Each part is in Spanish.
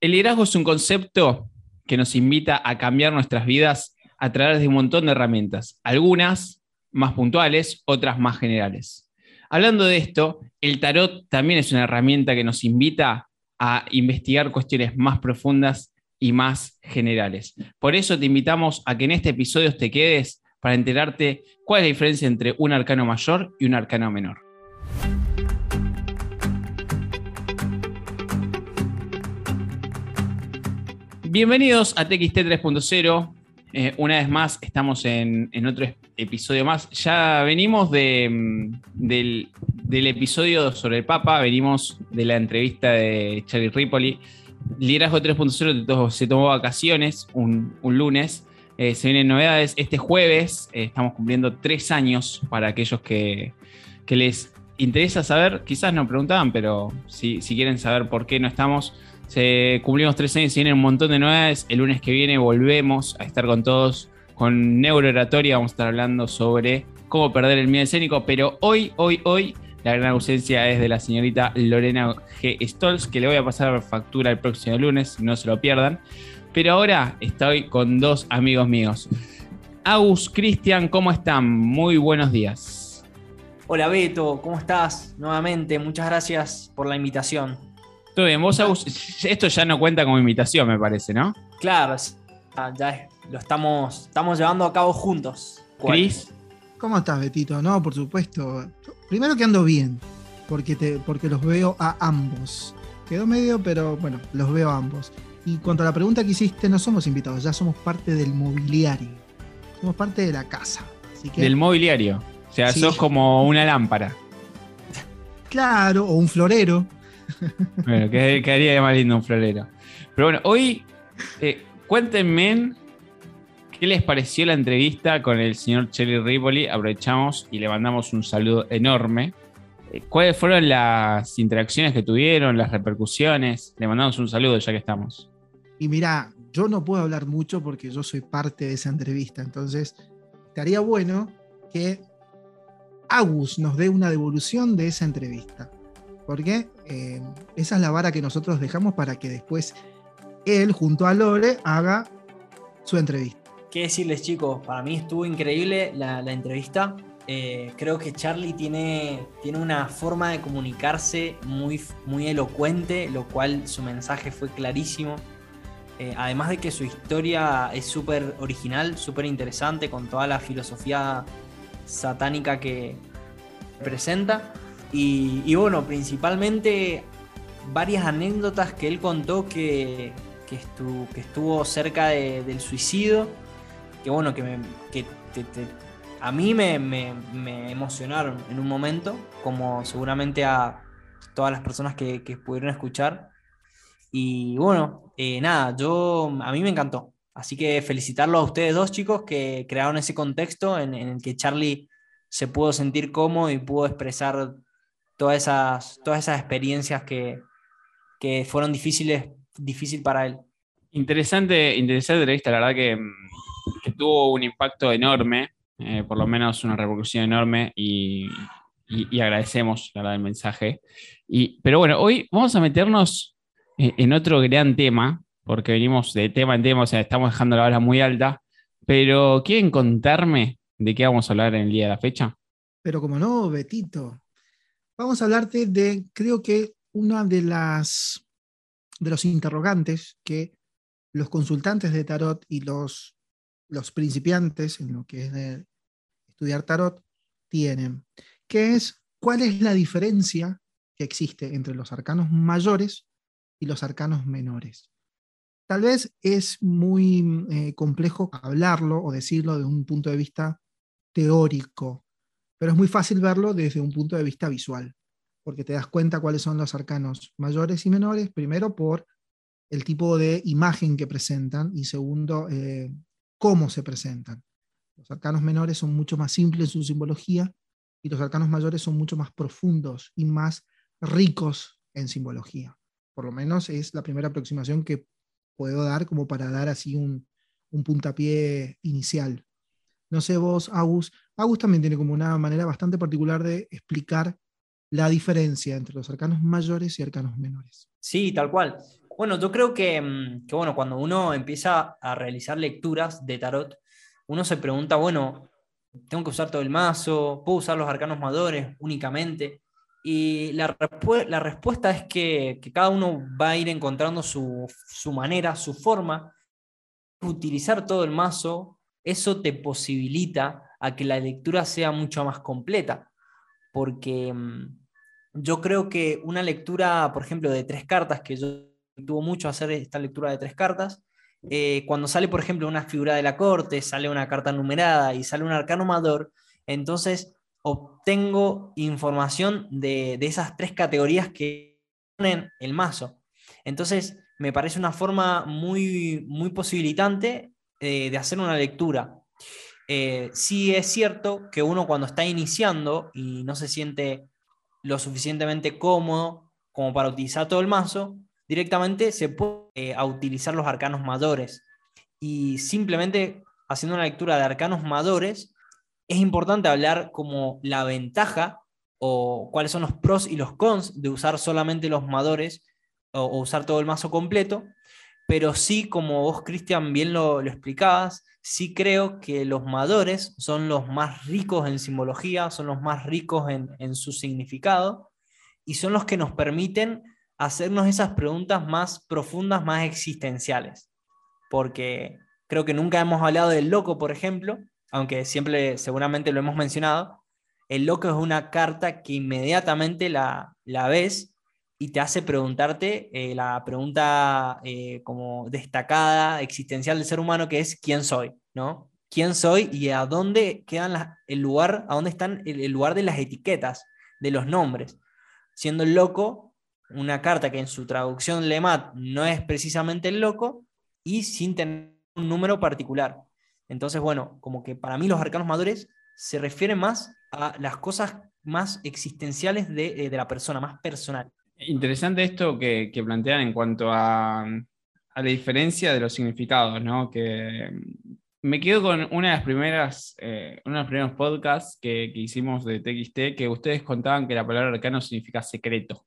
El liderazgo es un concepto que nos invita a cambiar nuestras vidas a través de un montón de herramientas, algunas más puntuales, otras más generales. Hablando de esto, el tarot también es una herramienta que nos invita a investigar cuestiones más profundas y más generales. Por eso te invitamos a que en este episodio te quedes para enterarte cuál es la diferencia entre un arcano mayor y un arcano menor. Bienvenidos a TXT 3.0. Eh, una vez más, estamos en, otro episodio más. Ya venimos mm, del, episodio sobre el Papa, venimos de la entrevista de Charlie Ripoli. Liderazgo 3.0 se tomó vacaciones un, lunes. Eh, se vienen novedades. Este jueves eh, estamos cumpliendo tres años para aquellos que, les interesa saber. Quizás no preguntaban, pero si, si quieren saber por qué no estamos cumplimos tres años y vienen un montón de novedades. El lunes que viene volvemos a estar con todos con Neurooratoria. Vamos a estar hablando sobre cómo perder el miedo escénico. Pero hoy, hoy, hoy, la gran ausencia es de la señorita Lorena G. Stolz, que le voy a pasar factura el próximo lunes, no se lo pierdan. Pero ahora estoy con dos amigos míos. Agus, Cristian, ¿cómo están? Muy buenos días. Hola Beto, ¿cómo estás? Nuevamente, muchas gracias por la invitación. Todo bien, vos, esto ya no cuenta como invitación, me parece, ¿no? Claro, ya lo estamos, estamos llevando a cabo juntos. Cris. ¿Cómo estás, Betito? No, por supuesto. Primero que ando bien, porque, te, porque los veo a ambos. Quedó medio, pero bueno, los veo a ambos. Y cuanto a la pregunta que hiciste, no somos invitados, ya somos parte del mobiliario. Somos parte de la casa. Del mobiliario. O sea, sos como una lámpara. Claro, o un florero. Bueno, quedaría más lindo un florero. Pero bueno, hoy eh, cuéntenme qué les pareció la entrevista con el señor Cherry Ripoli. Aprovechamos y le mandamos un saludo enorme. Eh, ¿Cuáles fueron las interacciones que tuvieron, las repercusiones? Le mandamos un saludo ya que estamos. Y mira, yo no puedo hablar mucho porque yo soy parte de esa entrevista, entonces estaría bueno que Agus nos dé una devolución de esa entrevista porque eh, esa es la vara que nosotros dejamos para que después él, junto a Lore, haga su entrevista. ¿Qué decirles, chicos? Para mí estuvo increíble la, entrevista. Eh, creo que Charlie tiene, tiene una forma de comunicarse muy, muy elocuente, lo cual su mensaje fue clarísimo. Eh, además de que su historia es súper original, súper interesante, con toda la filosofía satánica que presenta. Y, bueno, principalmente varias anécdotas que él contó que, estuvo, cerca del suicidio, que bueno, que, a mí me, emocionaron en un momento, como seguramente a todas las personas que, pudieron escuchar. Y bueno, eh, nada, yo a mí me encantó. Así que felicitarlos a ustedes dos chicos que crearon ese contexto en, en el que Charlie se pudo sentir cómodo y pudo expresar todas esas, todas esas experiencias que, fueron difíciles difícil para él. Interesante, interesante entrevista, la verdad que, mm, tuvo un impacto enorme, eh, por lo menos una repercusión enorme y, agradecemos la verdad el mensaje. Y, pero bueno, hoy vamos a meternos eh, en otro gran tema, porque venimos de tema en tema, o sea, estamos dejando la vara muy alta, pero ¿quieren contarme de qué vamos a hablar en el día de la fecha? Pero como no, Betito, vamos a hablarte de, creo que una de las de los interrogantes que los consultantes de tarot y los, los principiantes en lo que es de estudiar tarot tienen, que es cuál es la diferencia que existe entre los arcanos mayores y los arcanos menores. Tal vez es muy eh, complejo hablarlo o decirlo de un punto de vista teórico, pero es muy fácil verlo desde un punto de vista visual, porque te das cuenta cuáles son los arcanos mayores y menores, primero por el tipo de imagen que presentan y segundo, eh, cómo se presentan. Los arcanos menores son mucho más simples en su simbología y los arcanos mayores son mucho más profundos y más ricos en simbología. Por lo menos es la primera aproximación que puedo dar como para dar así un, un puntapié inicial. No sé vos, Agus. Agus también tiene como una manera bastante particular de explicar la diferencia entre los arcanos mayores y arcanos menores. Sí, tal cual. Bueno, yo creo que, mm, que, bueno, cuando uno empieza a realizar lecturas de tarot, uno se pregunta, bueno, tengo que usar todo el mazo, puedo usar los arcanos mayores únicamente. Y la, respuesta es que, que, cada uno va a ir encontrando su, su manera, su forma. Utilizar todo el mazo, eso te posibilita a que la lectura sea mucho más completa. Porque mm, yo creo que una lectura, por ejemplo, de tres cartas, que yo tuvo mucho hacer esta lectura de tres cartas, eh, cuando sale, por ejemplo, una figura de la corte, sale una carta numerada y sale un arcano amador, entonces obtengo información de, esas tres categorías que ponen el mazo. Entonces, me parece una forma muy, muy posibilitante eh, de hacer una lectura. Eh, sí es cierto que uno cuando está iniciando y no se siente lo suficientemente cómodo como para utilizar todo el mazo, directamente se puede eh, utilizar los arcanos mayores. Y simplemente haciendo una lectura de arcanos mayores, es importante hablar como la ventaja o cuáles son los pros y los cons de usar solamente los madores o, usar todo el mazo completo. Pero sí, como vos, Cristian, bien lo, lo explicabas, sí creo que los madores son los más ricos en simbología, son los más ricos en, su significado y son los que nos permiten hacernos esas preguntas más profundas, más existenciales. Porque creo que nunca hemos hablado del loco, por ejemplo, aunque siempre seguramente lo hemos mencionado. El loco es una carta que inmediatamente la ves y te hace preguntarte eh, la pregunta eh, como destacada, existencial del ser humano, que es ¿quién soy? ¿no? ¿Quién soy y a dónde quedan el lugar, a dónde están el, lugar de las etiquetas, de los nombres? Siendo el loco una carta que en su traducción lemat no es precisamente el loco y sin tener un número particular. Entonces, bueno, como que para mí los arcanos madures se refieren más a las cosas más existenciales de, eh, de la persona, más personal. Interesante esto que, plantean en cuanto a, la diferencia de los significados, ¿no? Que me quedo con una de las primeras, eh, uno de los primeros podcasts que, hicimos de TXT, que ustedes contaban que la palabra arcano significa secreto.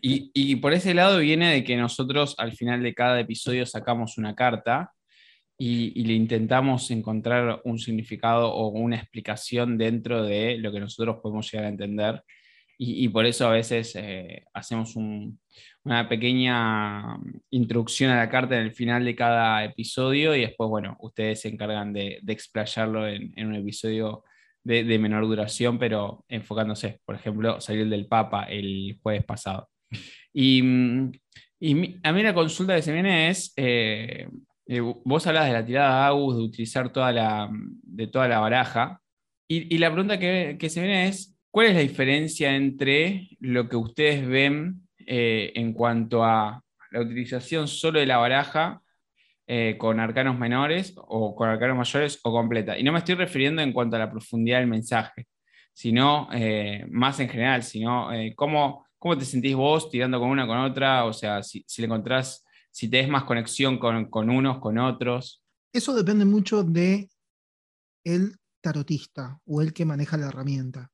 Y, y, por ese lado viene de que nosotros al final de cada episodio sacamos una carta y, le intentamos encontrar un significado o una explicación dentro de lo que nosotros podemos llegar a entender. Y, por eso a veces eh, hacemos una pequeña introducción a la carta en el final de cada episodio y después, bueno, ustedes se encargan de, explayarlo en, un episodio de, menor duración, pero enfocándose, por ejemplo, salir del Papa el jueves pasado. Y, a mí la consulta que se viene es, eh, eh, vos hablas de la tirada de Agus, de utilizar toda la, de toda la baraja, y, la pregunta que, que se viene es, ¿Cuál es la diferencia entre lo que ustedes ven eh, en cuanto a la utilización solo de la baraja eh, con arcanos menores o con arcanos mayores o completa? Y no me estoy refiriendo en cuanto a la profundidad del mensaje, sino eh, más en general, sino cómo, cómo te sentís vos tirando con una con otra, o sea, si, le encontrás, si tenés más conexión con, con unos, con otros. Eso depende mucho de tarotista o el que maneja la herramienta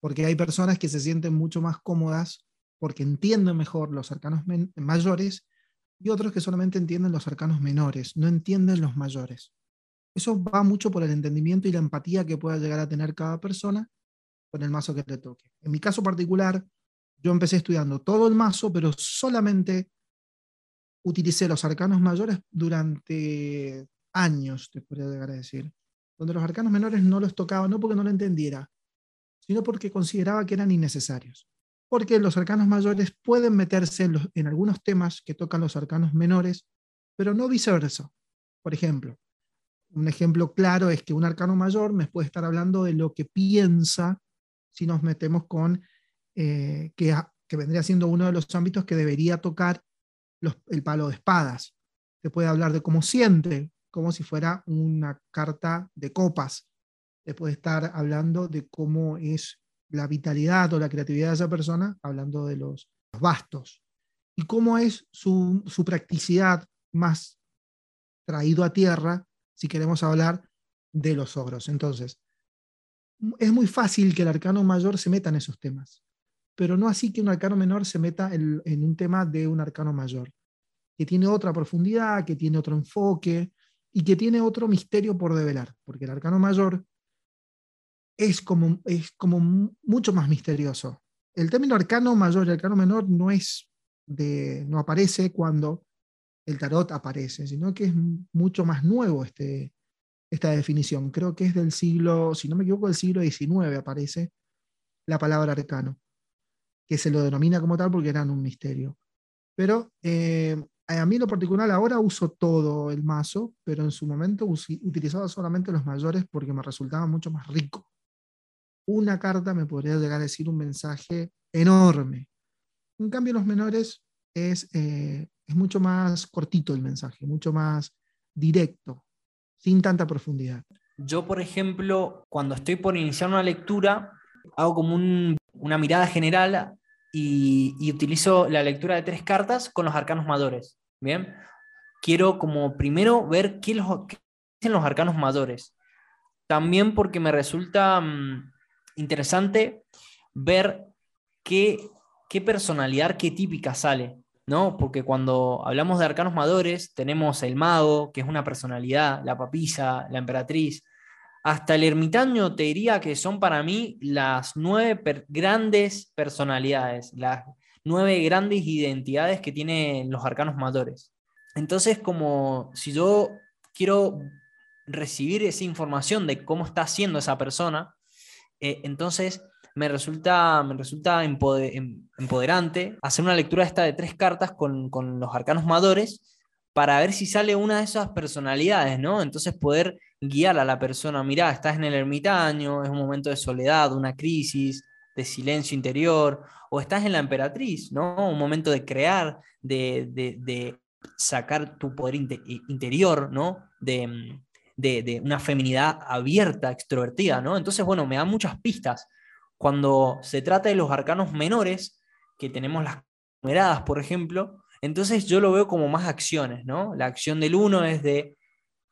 porque hay personas que se sienten mucho más cómodas porque entienden mejor los arcanos mayores y otros que solamente entienden los arcanos menores, no entienden los mayores. Eso va mucho por el entendimiento y la empatía que pueda llegar a tener cada persona con el mazo que le toque. En mi caso particular, yo empecé estudiando todo el mazo, pero solamente utilicé los arcanos mayores durante años, te podría llegar a decir, donde los arcanos menores no los tocaba, no porque no lo entendiera, sino porque consideraba que eran innecesarios. Porque los arcanos mayores pueden meterse en, algunos temas que tocan los arcanos menores, pero no viceversa. Por ejemplo, un ejemplo claro es que un arcano mayor me puede estar hablando de lo que piensa si nos metemos con eh, que, que, vendría siendo uno de los ámbitos que debería tocar el palo de espadas. Se puede hablar de cómo siente, como si fuera una carta de copas puede estar hablando de cómo es la vitalidad o la creatividad de esa persona, hablando de los, bastos, y cómo es su, su practicidad más traído a tierra si queremos hablar de los ogros. Entonces, es muy fácil que el arcano mayor se meta en esos temas, pero no así que un arcano menor se meta en, un tema de un arcano mayor. que tiene otra profundidad, que tiene otro enfoque y que tiene otro misterio por develar, porque el arcano mayor es como, es como mucho más misterioso. El término arcano mayor y arcano menor no es de, no aparece cuando el tarot aparece, sino que es mucho más nuevo este, esta definición. Creo que es del siglo, si no me equivoco, del siglo XIX aparece la palabra arcano, que se lo denomina como tal porque eran un misterio. Pero eh, a mí en lo particular ahora uso todo el mazo, pero en su momento utilizaba solamente los mayores porque me resultaba mucho más rico. Una carta me podría llegar a decir un mensaje enorme. En cambio, los menores es, eh, es mucho más cortito el mensaje, mucho más directo, sin tanta profundidad. Yo, por ejemplo, cuando estoy por iniciar una lectura, hago como una mirada general y, utilizo la lectura de tres cartas con los arcanos mayores. Bien, quiero como primero ver qué, los, dicen los arcanos mayores. También porque me resulta mm, interesante ver qué, qué personalidad típica sale. ¿no? Porque cuando hablamos de arcanos mayores, tenemos el mago, que es una personalidad, la papisa, la emperatriz, hasta el ermitaño te diría que son para mí las nueve grandes personalidades, las nueve grandes identidades que tienen los arcanos mayores. Entonces, como si yo quiero recibir esa información de cómo está haciendo esa persona, eh, entonces me resulta, me resulta em, empoderante hacer una lectura esta de tres cartas con, los arcanos madores para ver si sale una de esas personalidades, ¿no? Entonces poder guiar a la persona, mirá, estás en el ermitaño, es un momento de soledad, una crisis, de silencio interior, o estás en la emperatriz, ¿no? Un momento de crear, de, sacar tu poder interior, ¿no? De, de, una feminidad abierta, extrovertida, ¿no? Entonces, bueno, me da muchas pistas cuando se trata de los arcanos menores, que tenemos las numeradas, por ejemplo, entonces yo lo veo como más acciones, ¿no? La acción del 1 es de,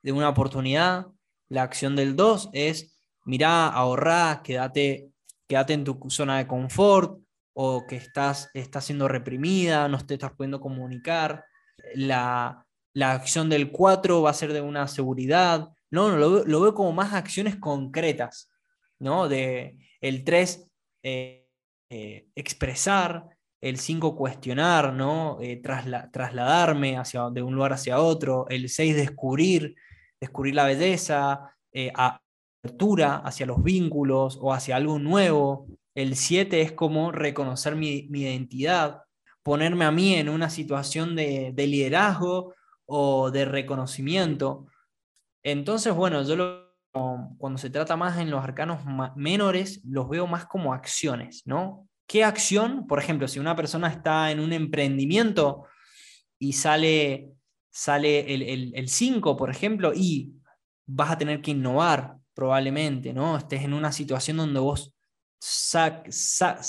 una oportunidad, la acción del 2 es, mirá, ahorrá, quédate, quédate en tu zona de confort, o que estás, estás siendo reprimida, no te estás pudiendo comunicar. La, acción del 4 va a ser de una seguridad. No, no lo, lo, veo como más acciones concretas, ¿no? De, el 3, eh, eh, expresar, el 5, cuestionar, ¿no? Eh, trasladarme hacia, de un lugar hacia otro, el 6, descubrir, descubrir la belleza, apertura hacia los vínculos o hacia algo nuevo, el 7 es como reconocer mi, identidad, ponerme a mí en una situación de, de liderazgo o de reconocimiento. Entonces, bueno, yo lo cuando se trata más en los arcanos menores, los veo más como acciones, ¿no? ¿Qué acción? Por ejemplo, si una persona está en un emprendimiento y sale, sale el 5, por ejemplo, y vas a tener que innovar probablemente, ¿no? Estés en una situación donde vos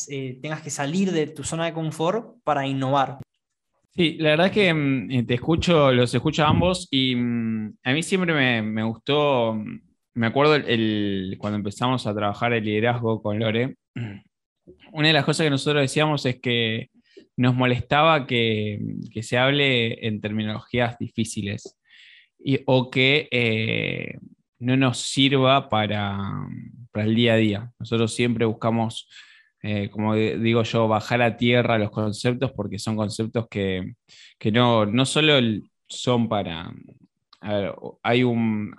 eh, tengas que salir de tu zona de confort para innovar. Sí, la verdad es que mm, eh, te escucho, los escucho a ambos y mm, a mí siempre me, gustó mm, me acuerdo cuando empezamos a trabajar el liderazgo con Lore, una de las cosas que nosotros decíamos es que nos molestaba que, se hable en terminologías difíciles y, o que eh, no nos sirva para, el día a día. Nosotros siempre buscamos, eh, como digo yo, bajar a tierra los conceptos porque son conceptos que, que no, no solo son para... Hay un,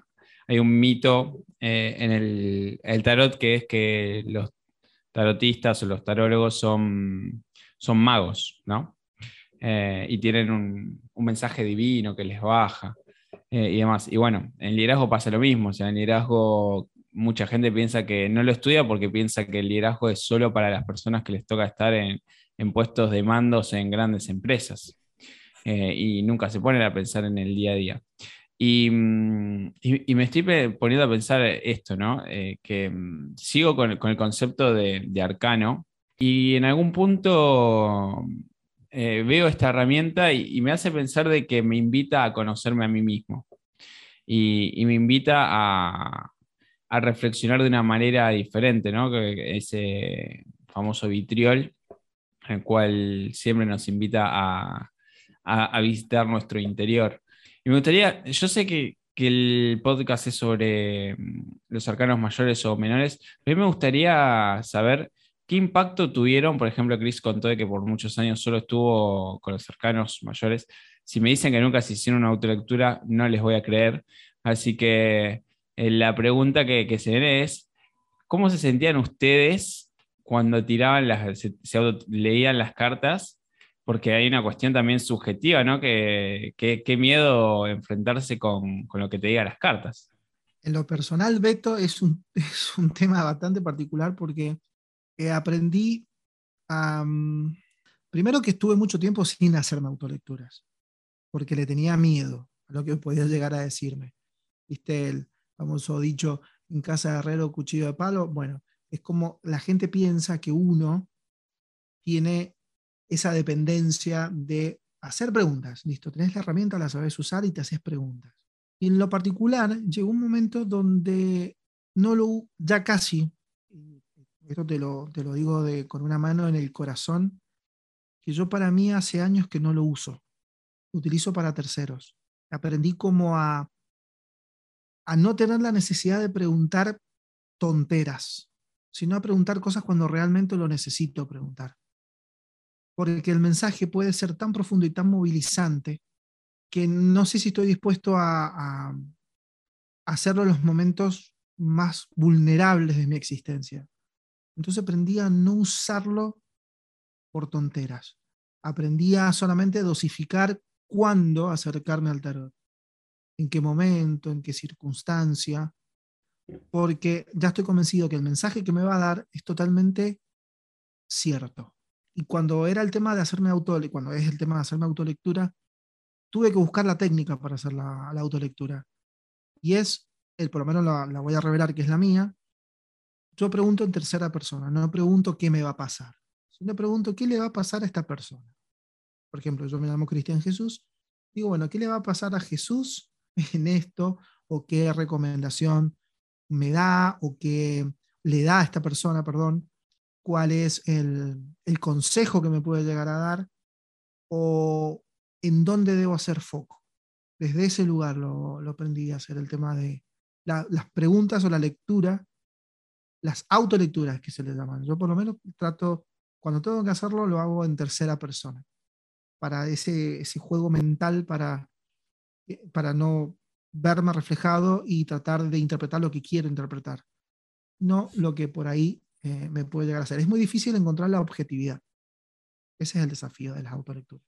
hay un mito eh, en el, tarot que es que los tarotistas o los tarólogos son, son magos, ¿no? Eh, y tienen un, mensaje divino que les baja y demás. Y bueno, en liderazgo pasa lo mismo, o sea, en liderazgo mucha gente piensa que no lo estudia porque piensa que el liderazgo es solo para las personas que les toca estar en, en puestos de mandos en grandes empresas. y nunca se ponen a pensar en el día a día. Mm, y, me estoy poniendo a pensar esto, ¿no? Eh, que mm, sigo con, el concepto de, arcano y en algún punto eh, veo esta herramienta y, me hace pensar de que me invita a conocerme a mí mismo y, me invita a, reflexionar de una manera diferente, ¿no? Ese famoso vitriol, el cual siempre nos invita a, a, visitar nuestro interior. Y me gustaría, yo sé que, el podcast es sobre mm, los arcanos mayores o menores, pero a mí me gustaría saber qué impacto tuvieron, por ejemplo, Chris contó de que por muchos años solo estuvo con los arcanos mayores. Si me dicen que nunca se hicieron una autolectura, no les voy a creer. Así que la pregunta que, que se viene es, ¿cómo se sentían ustedes cuando tiraban se, leían las cartas? Porque hay una cuestión también subjetiva, ¿no? Que, qué miedo enfrentarse con, lo que te digan las cartas. En lo personal, Beto, es un, es un tema bastante particular porque eh, aprendí primero que estuve mucho tiempo sin hacerme autolecturas, porque le tenía miedo a lo que podía llegar a decirme. Viste el famoso dicho, en casa de herrero, cuchillo de palo. Bueno, es como la gente piensa que uno tiene esa dependencia de hacer preguntas. Listo, tenés la herramienta, la sabes usar y te haces preguntas. Y en lo particular, llegó un momento donde no lo, ya casi, esto te lo, te lo digo de, con una mano en el corazón, que yo para mí hace años que no lo uso. Utilizo para terceros. Aprendí como a a no tener la necesidad de preguntar tonteras, sino a preguntar cosas cuando realmente lo necesito preguntar. Porque el mensaje puede ser tan profundo y tan movilizante que no sé si estoy dispuesto a, hacerlo en los momentos más vulnerables de mi existencia. Entonces aprendí a no usarlo por tonteras. Aprendí a solamente dosificar cuándo acercarme al tarot en qué momento, en qué circunstancia, porque ya estoy convencido que el mensaje que me va a dar es totalmente cierto. Y cuando era el tema de hacerme auto, cuando es el tema de hacerme autolectura, tuve que buscar la técnica para hacer la, autolectura. Y es, el, por lo menos la, la voy a revelar que es la mía, yo pregunto en tercera persona, no pregunto qué me va a pasar, sino pregunto qué le va a pasar a esta persona. Por ejemplo, yo me llamo Cristian Jesús, digo, bueno, ¿qué le va a pasar a Jesús en esto o qué recomendación me da o qué le da a esta persona, perdón, cuál es el, consejo que me puede llegar a dar o en dónde debo hacer foco. Desde ese lugar lo, aprendí a hacer el tema de las preguntas o la lectura, las autolecturas que se le llaman. Yo por lo menos trato, cuando tengo que hacerlo, lo hago en tercera persona, para ese, ese juego mental, para para no verme reflejado y tratar de interpretar lo que quiero interpretar, no lo que por ahí eh, me puede llegar a ser. Es muy difícil encontrar la objetividad. Ese es el desafío de las autolecturas.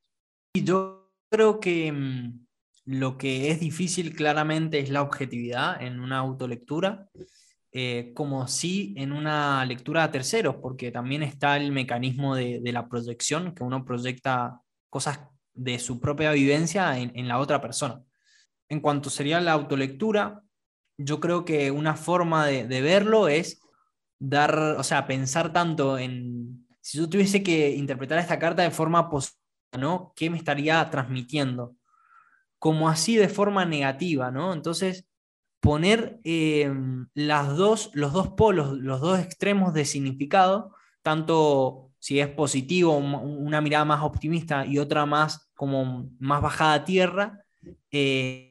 Yo creo que mm, lo que es difícil claramente es la objetividad en una autolectura, eh, como si en una lectura a terceros, porque también está el mecanismo de, de la proyección, que uno proyecta cosas de su propia vivencia en, en la otra persona en cuanto sería la autolectura, yo creo que una forma de, verlo es dar, o sea, pensar tanto en, si yo tuviese que interpretar esta carta de forma positiva, ¿no? ¿Qué me estaría transmitiendo? Como así de forma negativa, ¿no? Entonces, poner eh, las dos, los dos polos, los dos extremos de significado, tanto si es positivo, una mirada más optimista y otra más como más bajada a tierra, eh,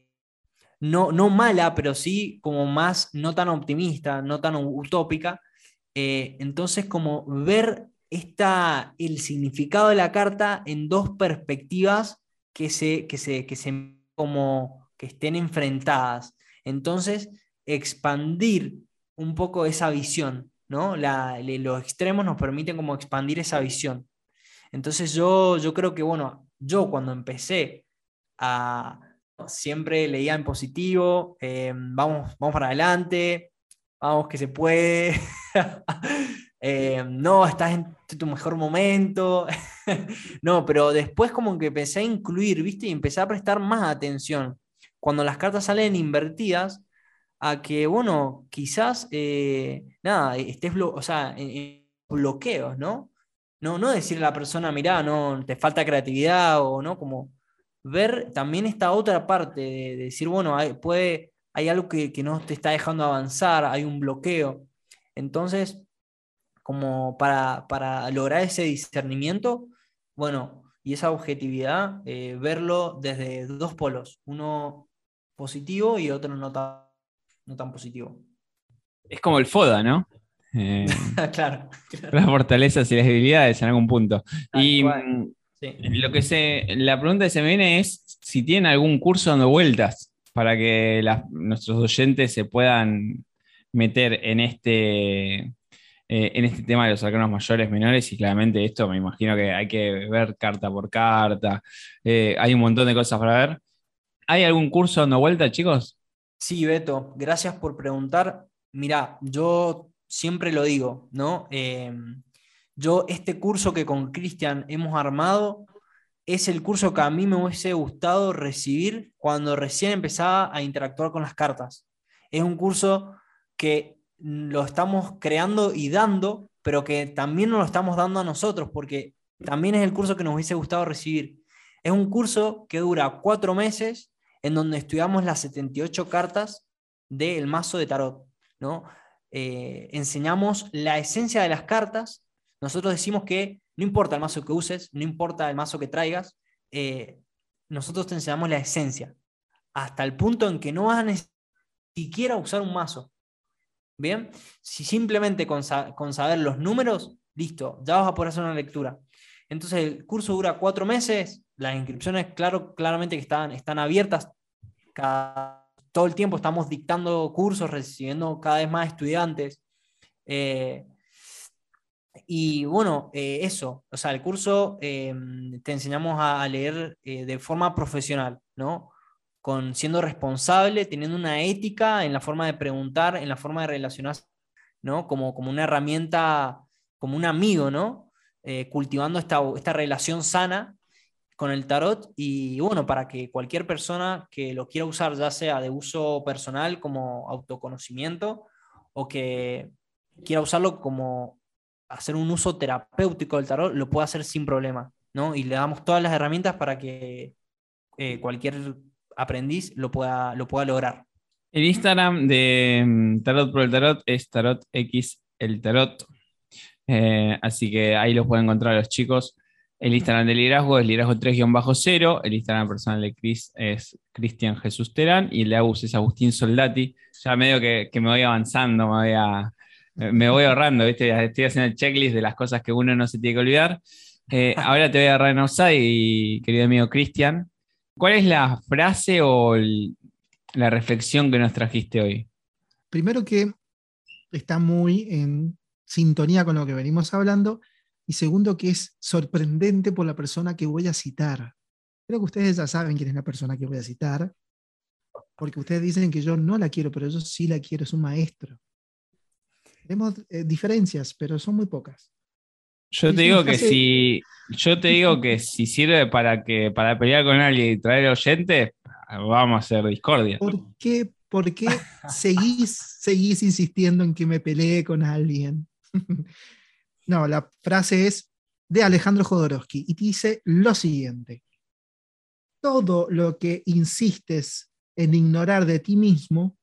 no, no mala, pero sí como más no tan optimista, no tan utópica. Eh, entonces, como ver esta, el significado de la carta en dos perspectivas que se, que se, que se como que estén enfrentadas. Entonces, expandir un poco esa visión, ¿no? los extremos nos permiten como expandir esa visión. Entonces yo, yo creo que, bueno, yo cuando empecé a, siempre leía en positivo, eh, vamos, vamos para adelante, vamos que se puede, eh, no, estás en tu mejor momento, no, pero después como que empecé a incluir, ¿viste? Y empecé a prestar más atención. Cuando las cartas salen invertidas, a que, bueno, quizás, eh, nada, estés, o sea, en, bloqueos, ¿no? No, no decirle a la persona, mirá, no, te falta creatividad o no, como ver también esta otra parte de, decir, bueno, hay, puede, hay algo que, no te está dejando avanzar, hay un bloqueo. Entonces, como para, lograr ese discernimiento, bueno, y esa objetividad, eh, verlo desde dos polos, uno positivo y otro no tan, no tan positivo. Es como el FODA, ¿no? Eh, claro, Las fortalezas y las debilidades en algún punto. Y. lo que se, la pregunta que se me viene es si tienen algún curso dando vueltas para que nuestros oyentes se puedan meter en este, eh, en este tema de los arcanos mayores, menores, y claramente esto me imagino que hay que ver carta por carta, eh, hay un montón de cosas para ver. ¿Hay algún curso dando vuelta, chicos? Sí, Beto, gracias por preguntar. Mira, yo siempre lo digo, ¿no? Eh, yo este curso que con Cristian hemos armado es el curso que a mí me hubiese gustado recibir cuando recién empezaba a interactuar con las cartas. Es un curso que lo estamos creando y dando, pero que también nos lo estamos dando a nosotros, porque también es el curso que nos hubiese gustado recibir. Es un curso que dura cuatro meses, en donde estudiamos las 78 cartas del mazo de tarot, ¿no? Eh, enseñamos la esencia de las cartas. Nosotros decimos que no importa el mazo que uses, no importa el mazo que traigas, eh, nosotros te enseñamos la esencia, hasta el punto en que no vas a ni siquiera usar un mazo. Bien, si simplemente con, con saber los números, listo, ya vas a poder hacer una lectura. Entonces el curso dura cuatro meses, las inscripciones, claro, claramente que están, están abiertas. Todo el tiempo estamos dictando cursos, recibiendo cada vez más estudiantes. Eh, y bueno, eh, eso, o sea, el curso eh, te enseñamos a, a leer eh, de forma profesional, ¿no? Con, siendo responsable, teniendo una ética en la forma de preguntar, en la forma de relacionarse, ¿no? Como, como una herramienta, como un amigo, ¿no? Eh, cultivando esta, esta relación sana con el tarot y bueno, para que cualquier persona que lo quiera usar, ya sea de uso personal como autoconocimiento o que quiera usarlo como hacer un uso terapéutico del tarot, lo pueda hacer sin problema, ¿no? Y le damos todas las herramientas para que eh, cualquier aprendiz lo pueda, lo pueda lograr. El Instagram de mm, Tarot por el Tarot es Tarot X el Tarot. Eh, así que ahí los pueden encontrar los chicos. El Instagram de liderazgo es liderazgo 3-0. El Instagram personal de Chris es Cristian Jesús Terán. Y el de Agus es Agustín Soldati. Ya medio que me voy avanzando, me voy, a- me voy ahorrando, ¿viste? Estoy haciendo el checklist de las cosas que uno no se tiene que olvidar. Eh, ahora te voy a agarrar en offside, y, querido amigo Cristian. ¿Cuál es la frase o el- la reflexión que nos trajiste hoy? Primero que está muy en sintonía con lo que venimos hablando. Y segundo que es sorprendente por la persona que voy a citar. Creo que ustedes ya saben quién es la persona que voy a citar. Porque ustedes dicen que yo no la quiero, pero yo sí la quiero, es un maestro. Tenemos eh, diferencias, pero son muy pocas. Yo te digo que si, yo te digo que si sirve para que, para pelear con alguien y traer oyentes, vamos a hacer discordia. ¿Por qué, por qué seguís, seguís insistiendo en que me pelee con alguien? no, la frase es de Alejandro Jodorowsky y dice lo siguiente. Todo lo que insistes en ignorar de ti mismo,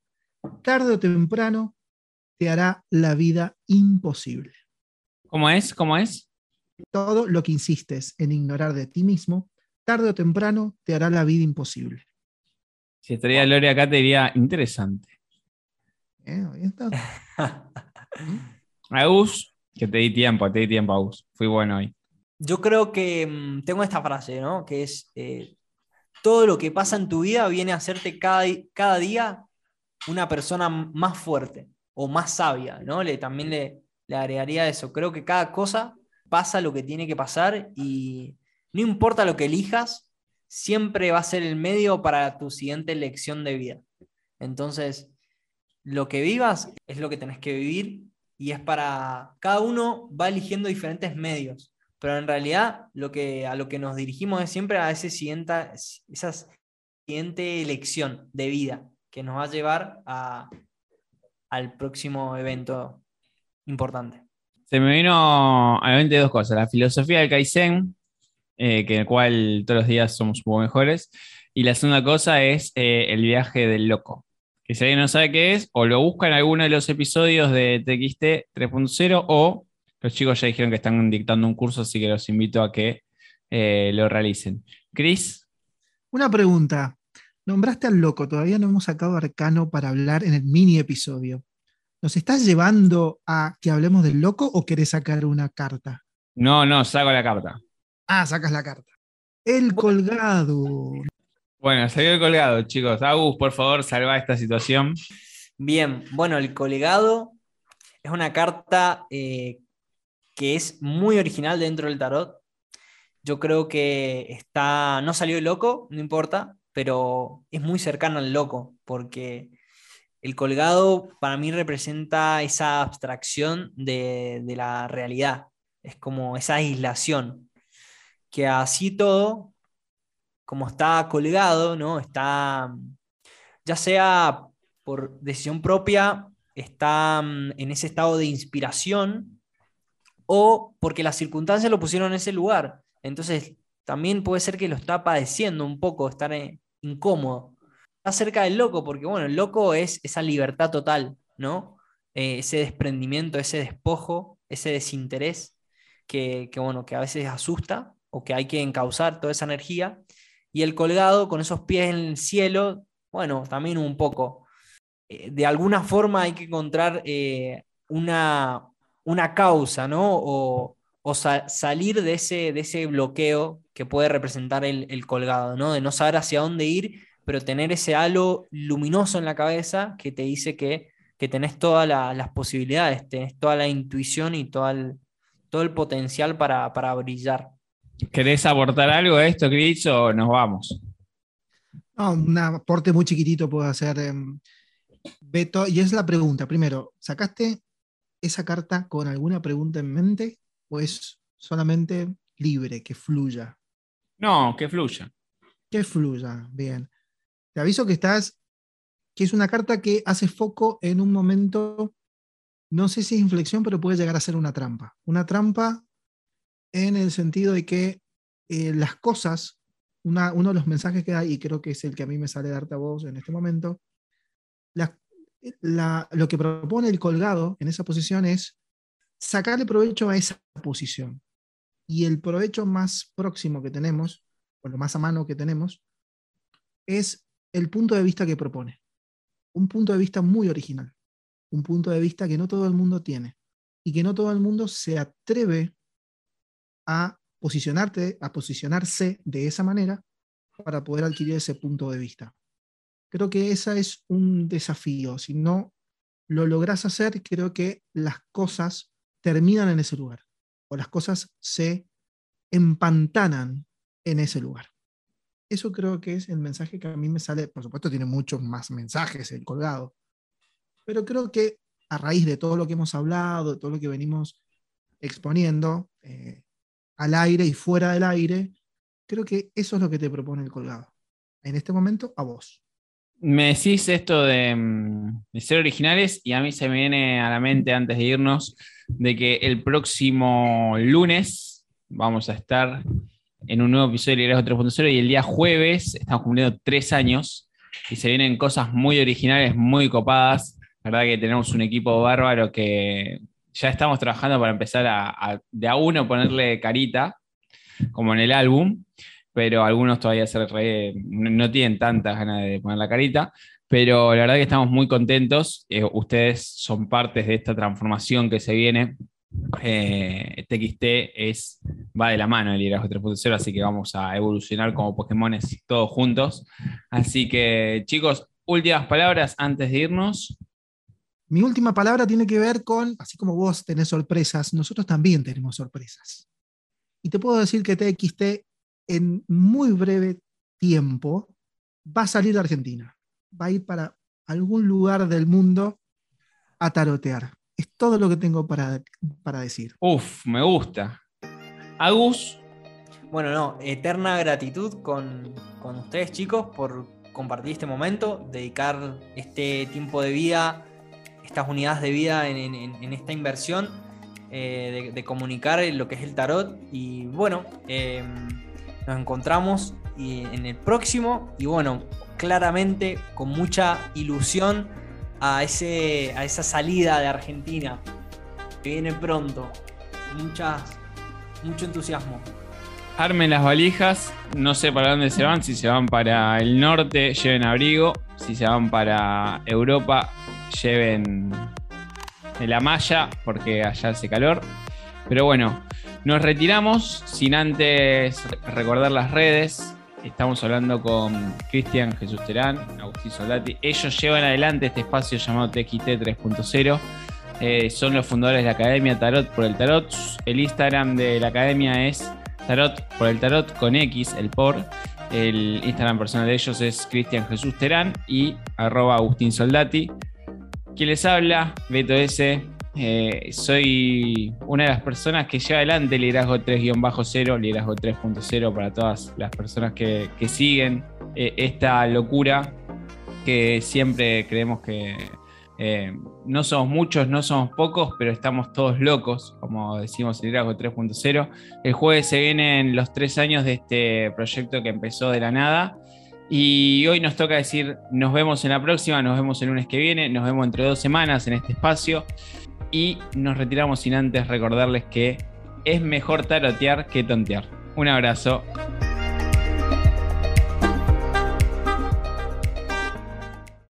tarde o temprano te hará la vida imposible. ¿Cómo es? ¿Cómo es? Todo lo que insistes en ignorar de ti mismo, tarde o temprano te hará la vida imposible. Si estaría Lore acá te diría interesante. ¿Eh? Ahí está. Agus, que te di tiempo, te di tiempo, Agus. Fui bueno hoy. Yo creo que mm, tengo esta frase, ¿no? Que es, eh, todo lo que pasa en tu vida viene a hacerte cada, día una persona más fuerte o más sabia, ¿no? Le, también le, le agregaría eso. Creo que cada cosa pasa lo que tiene que pasar y no importa lo que elijas, siempre va a ser el medio para tu siguiente elección de vida. Entonces, lo que vivas es lo que tenés que vivir y es para, cada uno va eligiendo diferentes medios pero en realidad lo que, a lo que nos dirigimos es siempre a ese siguiente, esa siguiente elección de vida que nos va a llevar a, al próximo evento importante. Se me vino a la mente dos cosas. La filosofía del Kaizen, eh, que en el cual todos los días somos un poco mejores. Y la segunda cosa es eh, el viaje del loco. Que si alguien no sabe qué es, o lo busca en alguno de los episodios de TXT 3.0 o los chicos ya dijeron que están dictando un curso, así que los invito a que eh, lo realicen. Cris. Una pregunta. Nombraste al loco, todavía no hemos sacado arcano para hablar en el mini episodio. ¿Nos estás llevando a que hablemos del loco o querés sacar una carta? No, no, saco la carta. Ah, sacas la carta. El colgado. Bueno, salió el colgado, chicos. Agus, por favor, salva esta situación. Bien, bueno, el colgado es una carta eh, que es muy original dentro del tarot. Yo creo que está, no salió el loco, no importa, pero es muy cercano al loco, porque el colgado para mí representa esa abstracción de, de la realidad, es como esa aislación, que así todo, como está colgado, ¿no? Está, ya sea por decisión propia, está mm, en ese estado de inspiración o porque las circunstancias lo pusieron en ese lugar. Entonces, también puede ser que lo está padeciendo un poco, estar eh, incómodo. Está cerca del loco, porque bueno, el loco es esa libertad total, ¿no? Eh, ese desprendimiento, ese despojo, ese desinterés que, que, bueno, que a veces asusta o que hay que encauzar toda esa energía. Y el colgado con esos pies en el cielo, bueno, también un poco. Eh, de alguna forma hay que encontrar una, una causa, ¿no? O, salir de ese, de ese bloqueo que puede representar el, colgado, ¿no? De no saber hacia dónde ir, pero tener ese halo luminoso en la cabeza que te dice que, que tenés todas las posibilidades, tenés toda la intuición y todo el, todo el potencial para, brillar. ¿Querés aportar algo a esto, Chris, o nos vamos? No, un aporte muy chiquitito puedo hacer, em, Beto, y es la pregunta. Primero, ¿sacaste esa carta con alguna pregunta en mente o es solamente libre, que fluya? No, que fluya. Que fluya, bien. Te aviso que estás, que es una carta que hace foco en un momento, no sé si es inflexión, pero puede llegar a ser una trampa. Una trampa en el sentido de que eh, las cosas, uno de los mensajes que hay, y creo que es el que a mí me sale darte a vos en este momento, lo que propone el colgado en esa posición es sacarle provecho a esa posición. Y el provecho más próximo que tenemos, o lo más a mano que tenemos, es el punto de vista que propone. Un punto de vista muy original. Un punto de vista que no todo el mundo tiene. Y que no todo el mundo se atreve a posicionarte, a posicionarse de esa manera para poder adquirir ese punto de vista. Creo que ese es un desafío. Si no lo logras hacer, creo que las cosas terminan en ese lugar o las cosas se empantanan en ese lugar. Eso creo que es el mensaje que a mí me sale. Por supuesto, tiene muchos más mensajes el colgado, pero creo que a raíz de todo lo que hemos hablado, de todo lo que venimos exponiendo eh, al aire y fuera del aire, creo que eso es lo que te propone el colgado. En este momento, a vos me decís esto mm, de, ser originales y a mí se me viene a la mente antes de irnos de que el próximo lunes vamos a estar en un nuevo episodio de Liderazgo 3.0 y el día jueves estamos cumpliendo tres años y se vienen cosas muy originales, muy copadas. La verdad que tenemos un equipo bárbaro que ya estamos trabajando para empezar a, de a uno ponerle carita, como en el álbum pero algunos todavía se no, tienen tantas ganas de poner la carita. Pero la verdad que estamos muy contentos. Eh, ustedes son partes de esta transformación que se viene. Eh, TXT es, va de la mano el liderazgo 3.0, así que vamos a evolucionar como Pokémones todos juntos. Así que, chicos, últimas palabras antes de irnos. Mi última palabra tiene que ver con, así como vos tenés sorpresas, nosotros también tenemos sorpresas. Y te puedo decir que TXT en muy breve tiempo va a salir de Argentina. Va a ir para algún lugar del mundo a tarotear. Es todo lo que tengo para, para decir. Uf, me gusta. Agus. Bueno, no, eterna gratitud con, ustedes chicos por compartir este momento, dedicar este tiempo de vida, estas unidades de vida en, esta inversión, eh, de, comunicar lo que es el tarot. Y bueno, em, nos encontramos en el próximo y bueno, claramente con mucha ilusión a, ese, a esa salida de Argentina que viene pronto. Mucho entusiasmo. armen las valijas, no sé para dónde se van, si se van para el norte, lleven abrigo, si se van para Europa, lleven la malla, porque allá hace calor. Pero bueno, nos retiramos sin antes recordar las redes. Estamos hablando con Cristian Jesús Terán, Agustín Soldati. Ellos llevan adelante este espacio llamado TXT 3.0. Eh, son los fundadores de la Academia Tarot por el Tarot. El Instagram de la Academia es Tarot por el Tarot con X, el por. El Instagram personal de ellos es Cristian Jesús Terán y arroba Agustín Soldati. Quien les habla, Beto S. Eh, soy una de las personas que lleva adelante liderazgo 3-0, liderazgo 3.0 para todas las personas que, siguen eh, esta locura que siempre creemos que eh, no somos muchos, no somos pocos, pero estamos todos locos, como decimos en Liderazgo 3.0. El jueves se vienen los tres años de este proyecto que empezó de la nada. Y hoy nos toca decir, nos vemos en la próxima, nos vemos el lunes que viene, nos vemos entre dos semanas en este espacio. Y nos retiramos sin antes recordarles que es mejor tarotear que tontear. Un abrazo.